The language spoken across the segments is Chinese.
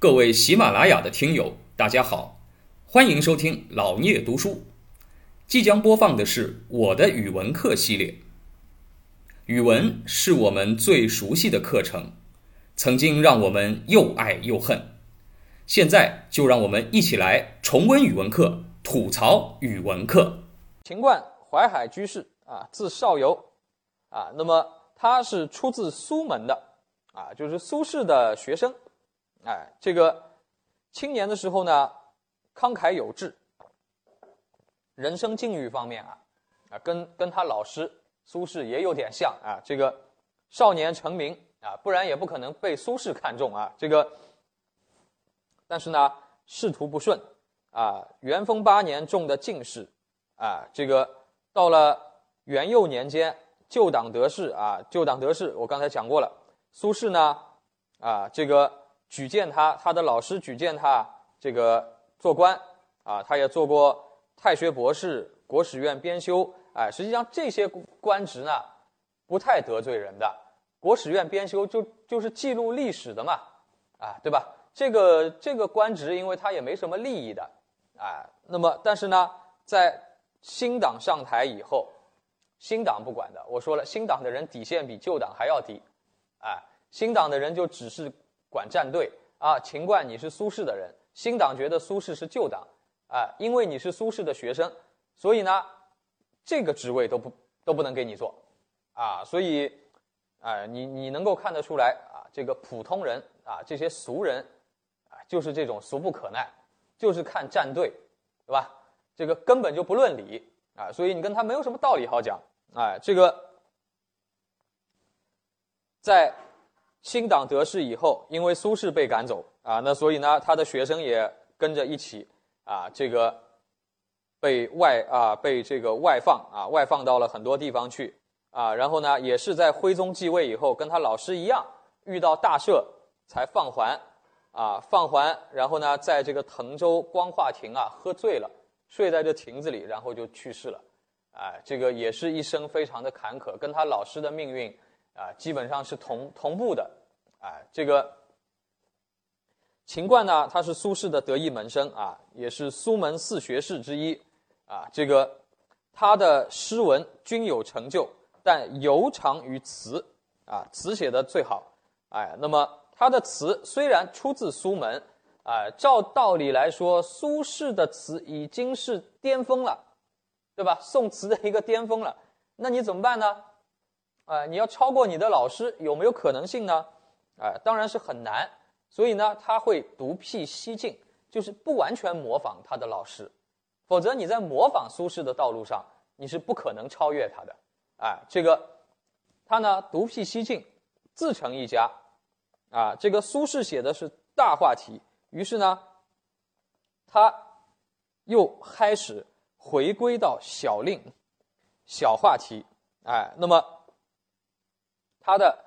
各位喜马拉雅的听友，大家好，欢迎收听老聂读书。即将播放的是我的语文课系列。语文是我们最熟悉的课程，曾经让我们又爱又恨。现在就让我们一起来重温语文课，吐槽语文课。秦观，淮海居士啊，字少游啊，那么他是出自苏门的啊，就是苏轼的学生。哎，这个青年的时候呢，慷慨有志，人生境遇方面啊，啊，跟跟他老师苏轼也有点像啊。这个少年成名啊，不然也不可能被苏轼看中啊。这个，但是呢，仕途不顺啊。元丰八年中的进士啊，这个到了元佑年间，旧党得势啊，旧党得势，我刚才讲过了。苏轼呢，啊，这个。举荐他，他的老师举荐他这个做官啊，他也做过太学博士、国史院编修。哎，实际上这些官职呢，不太得罪人的。国史院编修就就是记录历史的嘛，啊，对吧？这个这个官职，因为他也没什么利益的，啊，那么但是呢，在新党上台以后，新党不管的。我说了，新党的人底线比旧党还要低，啊，新党的人就只是。管战队啊，秦观你是苏轼的人，新党觉得苏轼是旧党啊，因为你是苏轼的学生，所以呢，这个职位都不都不能给你做啊，所以，哎，你你能够看得出来啊，这个普通人啊，这些俗人啊，就是这种俗不可耐，就是看战队，对吧？这个根本就不论理啊，所以你跟他没有什么道理好讲，哎，这个在。新党得势以后，因为苏轼被赶走啊，那所以呢，他的学生也跟着一起啊，这个被外啊被这个外放啊，外放到了很多地方去啊。然后呢，也是在徽宗继位以后，跟他老师一样，遇到大赦才放还啊，放还。然后呢，在这个滕州光化亭啊喝醉了，睡在这亭子里，然后就去世了。哎，这个也是一生非常的坎坷，跟他老师的命运。啊，基本上是同同步的，啊，这个秦观呢，他是苏轼的得意门生啊，也是苏门四学士之一，啊，这个他的诗文均有成就，但尤长于词，啊，词写的最好，哎，那么他的词虽然出自苏门，啊，照道理来说，苏轼的词已经是巅峰了，对吧？宋词的一个巅峰了，那你怎么办呢？啊，你要超过你的老师有没有可能性呢？啊，当然是很难。所以呢，他会独辟蹊径，就是不完全模仿他的老师，否则你在模仿苏轼的道路上，你是不可能超越他的。啊，这个他呢独辟蹊径，自成一家。啊，这个苏轼写的是大话题，于是呢，他又开始回归到小令、小话题。哎，那么。他的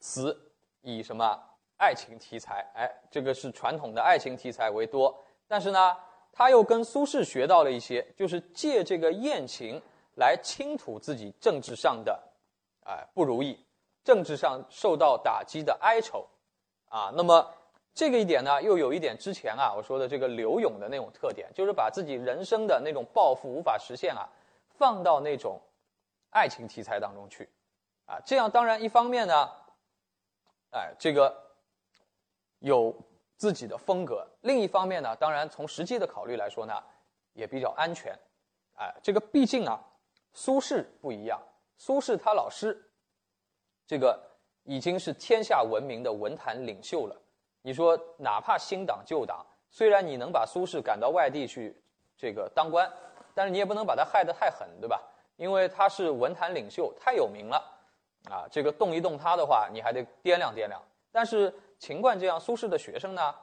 词以什么爱情题材？哎，这个是传统的爱情题材为多。但是呢，他又跟苏轼学到了一些，就是借这个艳情来倾吐自己政治上的哎不如意，政治上受到打击的哀愁啊。那么这个一点呢，又有一点之前啊我说的这个刘勇的那种特点，就是把自己人生的那种抱负无法实现啊，放到那种爱情题材当中去。啊，这样当然一方面呢，哎，这个有自己的风格；另一方面呢，当然从实际的考虑来说呢，也比较安全。哎，这个毕竟啊，苏轼不一样，苏轼他老师，这个已经是天下闻名的文坛领袖了。你说，哪怕新党旧党，虽然你能把苏轼赶到外地去这个当官，但是你也不能把他害得太狠，对吧？因为他是文坛领袖，太有名了。啊，这个动一动他的话，你还得掂量掂量。但是秦观这样苏轼的学生呢，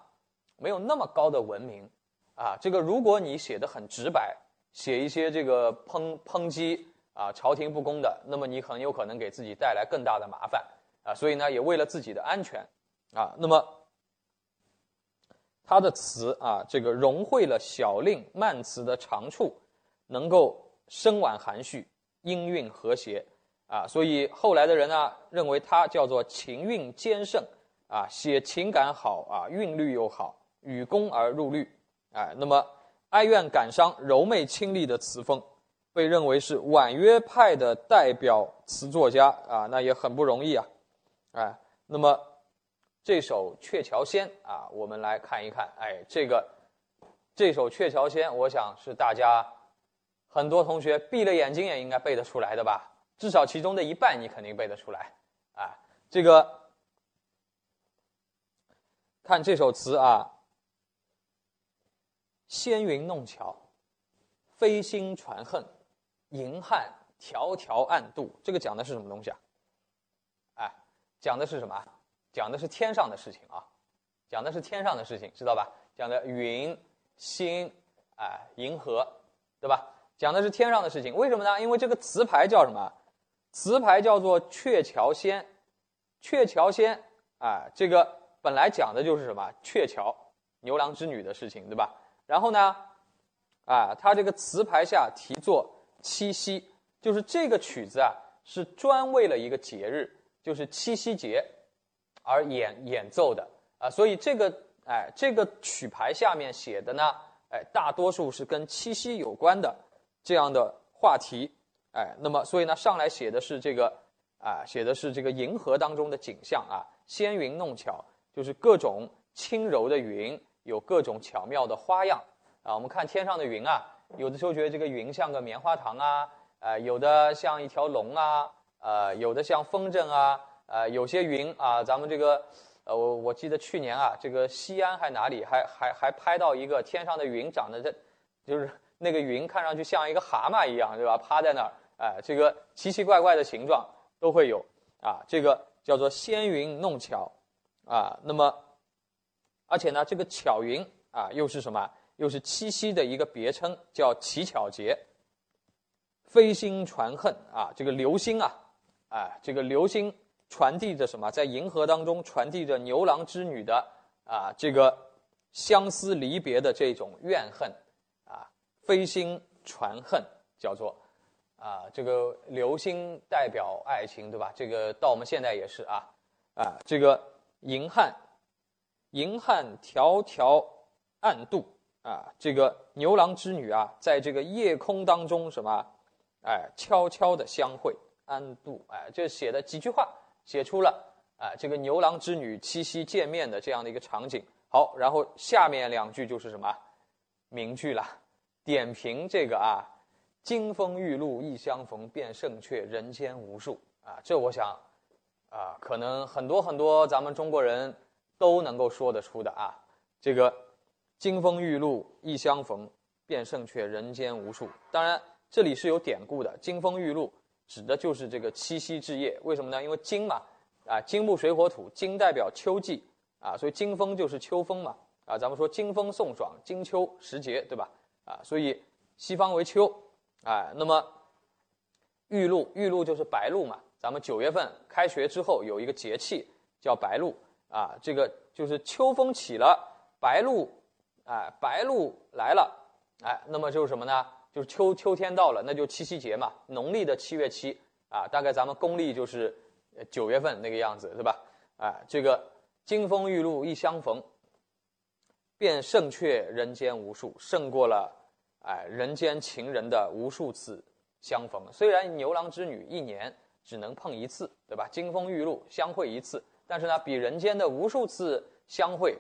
没有那么高的文明，啊，这个如果你写的很直白，写一些这个抨抨击啊朝廷不公的，那么你很有可能给自己带来更大的麻烦啊。所以呢，也为了自己的安全，啊，那么他的词啊，这个融汇了小令慢词的长处，能够声婉含蓄，音韵和谐。啊，所以后来的人呢，认为他叫做情韵兼胜，啊，写情感好啊，韵律又好，与工而入律，哎，那么哀怨感伤、柔媚清丽的词风，被认为是婉约派的代表词作家啊，那也很不容易啊，哎，那么这首《鹊桥仙》啊，我们来看一看，哎，这个这首《鹊桥仙》，我想是大家很多同学闭了眼睛也应该背得出来的吧，至少其中的一半你肯定背得出来，啊，这个。看这首词啊，纤云弄巧，飞星传恨，银汉迢迢暗度。这个讲的是什么东西啊？哎，讲的是什么？讲的是天上的事情啊，讲的是天上的事情，知道吧？讲的云、星、哎、银河，对吧？讲的是天上的事情。为什么呢？因为这个词牌叫什么？词牌叫做《鹊桥仙》，《鹊桥仙》啊，这个。本来讲的就是什么鹊桥牛郎织女的事情，对吧？然后呢，啊，他这个词牌下题作七夕，就是这个曲子啊，是专为了一个节日，就是七夕节而演演奏的啊。所以这个哎，这个曲牌下面写的呢，哎，大多数是跟七夕有关的这样的话题，哎，那么所以呢，上来写的是这个啊，写的是这个银河当中的景象啊，纤云弄巧。就是各种轻柔的云，有各种巧妙的花样啊。我们看天上的云啊，有的时候觉得这个云像个棉花糖啊，呃，有的像一条龙啊，呃，有的像风筝啊，呃，有些云啊，咱们这个，呃，我我记得去年啊，这个西安还哪里还还还拍到一个天上的云长得这，就是那个云看上去像一个蛤蟆一样，对吧？趴在那儿，哎，这个奇奇怪怪的形状都会有啊。这个叫做纤云弄巧。啊，那么，而且呢，这个巧云啊，又是什么？又是七夕的一个别称，叫乞巧节。飞星传恨啊，这个流星啊，啊，这个流星传递着什么？在银河当中传递着牛郎织女的啊，这个相思离别的这种怨恨飞星传恨叫做啊，这个流星代表爱情，对吧？这个到我们现在也是啊，啊，这个。银汉，银汉迢迢暗度啊，这个牛郎织女啊，在这个夜空当中什么，哎，悄悄的相会，暗度，哎，这写的几句话，写出了啊，这个牛郎织女七夕见面的这样的一个场景。好，然后下面两句就是什么名句了，点评这个啊，金风玉露一相逢，便胜却人间无数啊，这我想。啊，可能很多很多咱们中国人都能够说得出的啊，这个“金风玉露一相逢，便胜却人间无数”。当然，这里是有典故的，“金风玉露”指的就是这个七夕之夜。为什么呢？因为金嘛，啊，金木水火土，金代表秋季啊，所以金风就是秋风嘛，啊，咱们说金风送爽，金秋时节，对吧？啊，所以西方为秋，哎，那么玉露，玉露就是白露嘛。咱们九月份开学之后有一个节气叫白露啊，这个就是秋风起了，白露，哎，白露来了，哎，那么就是什么呢？就是秋秋天到了，那就七夕节嘛，农历的七月七啊，大概咱们公历就是九月份那个样子，对吧？哎，这个金风玉露一相逢，便胜却人间无数，胜过了哎人间情人的无数次相逢。虽然牛郎织女一年。只能碰一次，对吧？金风玉露相会一次，但是呢，比人间的无数次相会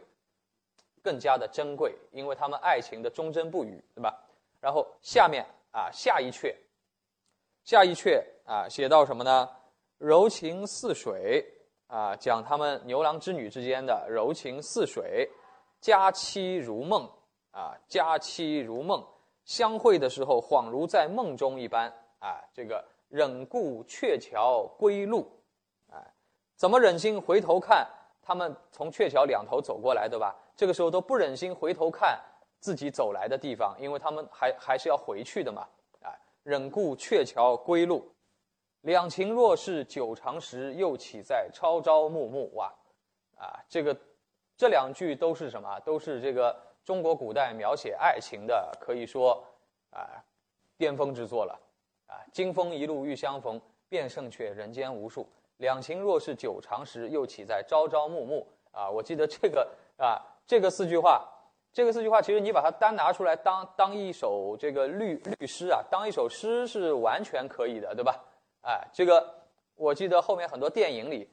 更加的珍贵，因为他们爱情的忠贞不渝，对吧？然后下面啊，下一阙，下一阙啊，写到什么呢？柔情似水啊，讲他们牛郎织女之间的柔情似水，佳期如梦啊，佳期如梦，相会的时候恍如在梦中一般啊，这个。忍顾鹊桥归路，哎，怎么忍心回头看他们从鹊桥两头走过来，对吧？这个时候都不忍心回头看自己走来的地方，因为他们还还是要回去的嘛，哎，忍顾鹊桥归路，两情若是久长时，又岂在朝朝暮暮？哇，啊，这个这两句都是什么？都是这个中国古代描写爱情的，可以说啊，巅峰之作了。啊，金风一路欲相逢，便胜却人间无数。两情若是久长时，又岂在朝朝暮暮？啊，我记得这个啊，这个四句话，这个四句话，其实你把它单拿出来当当一首这个律律诗啊，当一首诗是完全可以的，对吧？哎，这个我记得后面很多电影里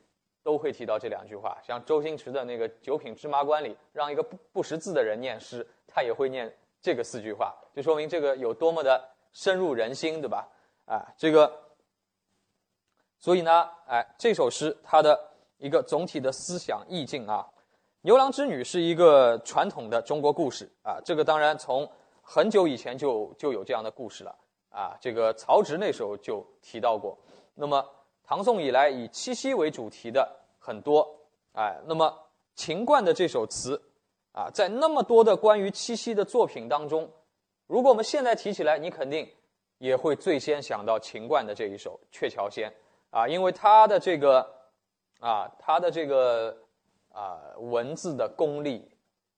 都会提到这两句话，像周星驰的那个《九品芝麻官》里，让一个不不识字的人念诗，他也会念这个四句话，就说明这个有多么的深入人心，对吧？啊，这个。所以呢，哎，这首诗它的一个总体的思想意境啊，《牛郎织女》是一个传统的中国故事啊。这个当然从很久以前就就有这样的故事了啊。这个曹植那时候就提到过。那么唐宋以来以七夕为主题的很多，哎，那么秦观的这首词啊，在那么多的关于七夕的作品当中，如果我们现在提起来，你肯定也会最先想到秦观的这一首《鹊桥仙》。啊，因为他的这个，啊，他的这个啊，文字的功力、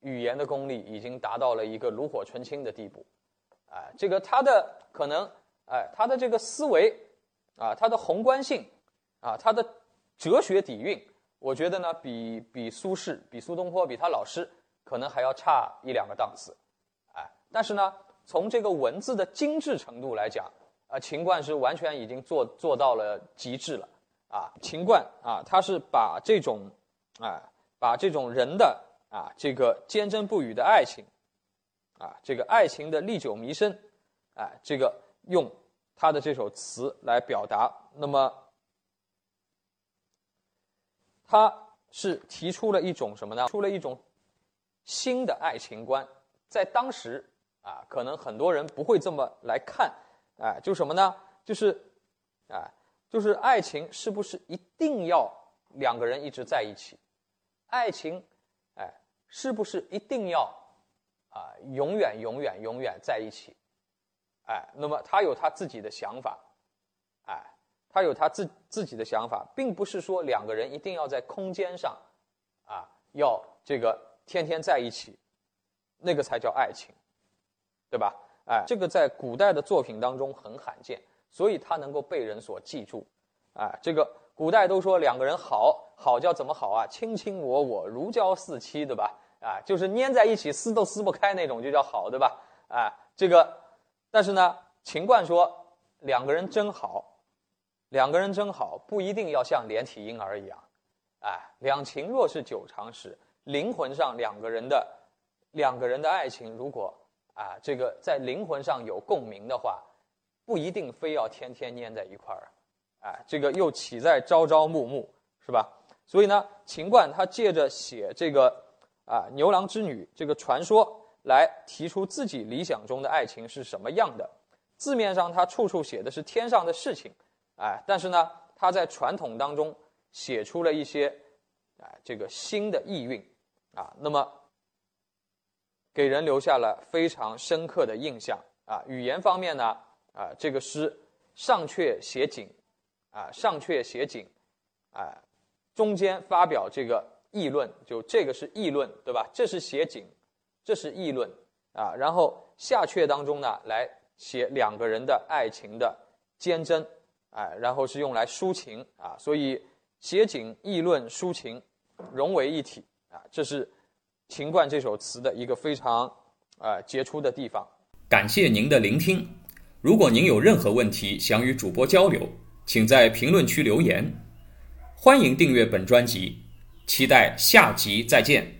语言的功力已经达到了一个炉火纯青的地步，哎，这个他的可能，哎，他的这个思维，啊，他的宏观性，啊，他的哲学底蕴，我觉得呢，比比苏轼、比苏东坡、比他老师可能还要差一两个档次，哎，但是呢，从这个文字的精致程度来讲。啊，秦观是完全已经做做到了极致了，啊，秦观啊，他是把这种，啊，把这种人的啊这个坚贞不渝的爱情，啊，这个爱情的历久弥深，哎，这个用他的这首词来表达，那么他是提出了一种什么呢？出了一种新的爱情观，在当时啊，可能很多人不会这么来看。哎，就什么呢？就是，哎，就是爱情是不是一定要两个人一直在一起？爱情，哎，是不是一定要啊永远永远永远在一起？哎，那么他有他自己的想法，哎，他有他自自己的想法，并不是说两个人一定要在空间上啊要这个天天在一起，那个才叫爱情，对吧？哎，这个在古代的作品当中很罕见，所以它能够被人所记住。哎，这个古代都说两个人好好叫怎么好啊？卿卿我我，如胶似漆，对吧？啊，就是粘在一起撕都撕不开那种，就叫好，对吧？啊，这个，但是呢，秦观说两个人真好，两个人真好，不一定要像连体婴儿一样。哎，两情若是久长时，灵魂上两个人的两个人的爱情，如果。啊，这个在灵魂上有共鸣的话，不一定非要天天粘在一块儿，哎，这个又岂在朝朝暮暮，是吧？所以呢，秦观他借着写这个啊牛郎织女这个传说，来提出自己理想中的爱情是什么样的。字面上他处处写的是天上的事情，哎，但是呢，他在传统当中写出了一些哎这个新的意蕴啊，那么。给人留下了非常深刻的印象啊！语言方面呢，啊，这个诗上阙写景，啊，上阙写景，啊，中间发表这个议论，就这个是议论，对吧？这是写景，这是议论，啊，然后下阙当中呢，来写两个人的爱情的坚贞，哎，然后是用来抒情啊，所以写景、议论、抒情融为一体啊，这是。秦观这首词的一个非常啊杰出的地方。感谢您的聆听。如果您有任何问题想与主播交流，请在评论区留言。欢迎订阅本专辑，期待下集再见。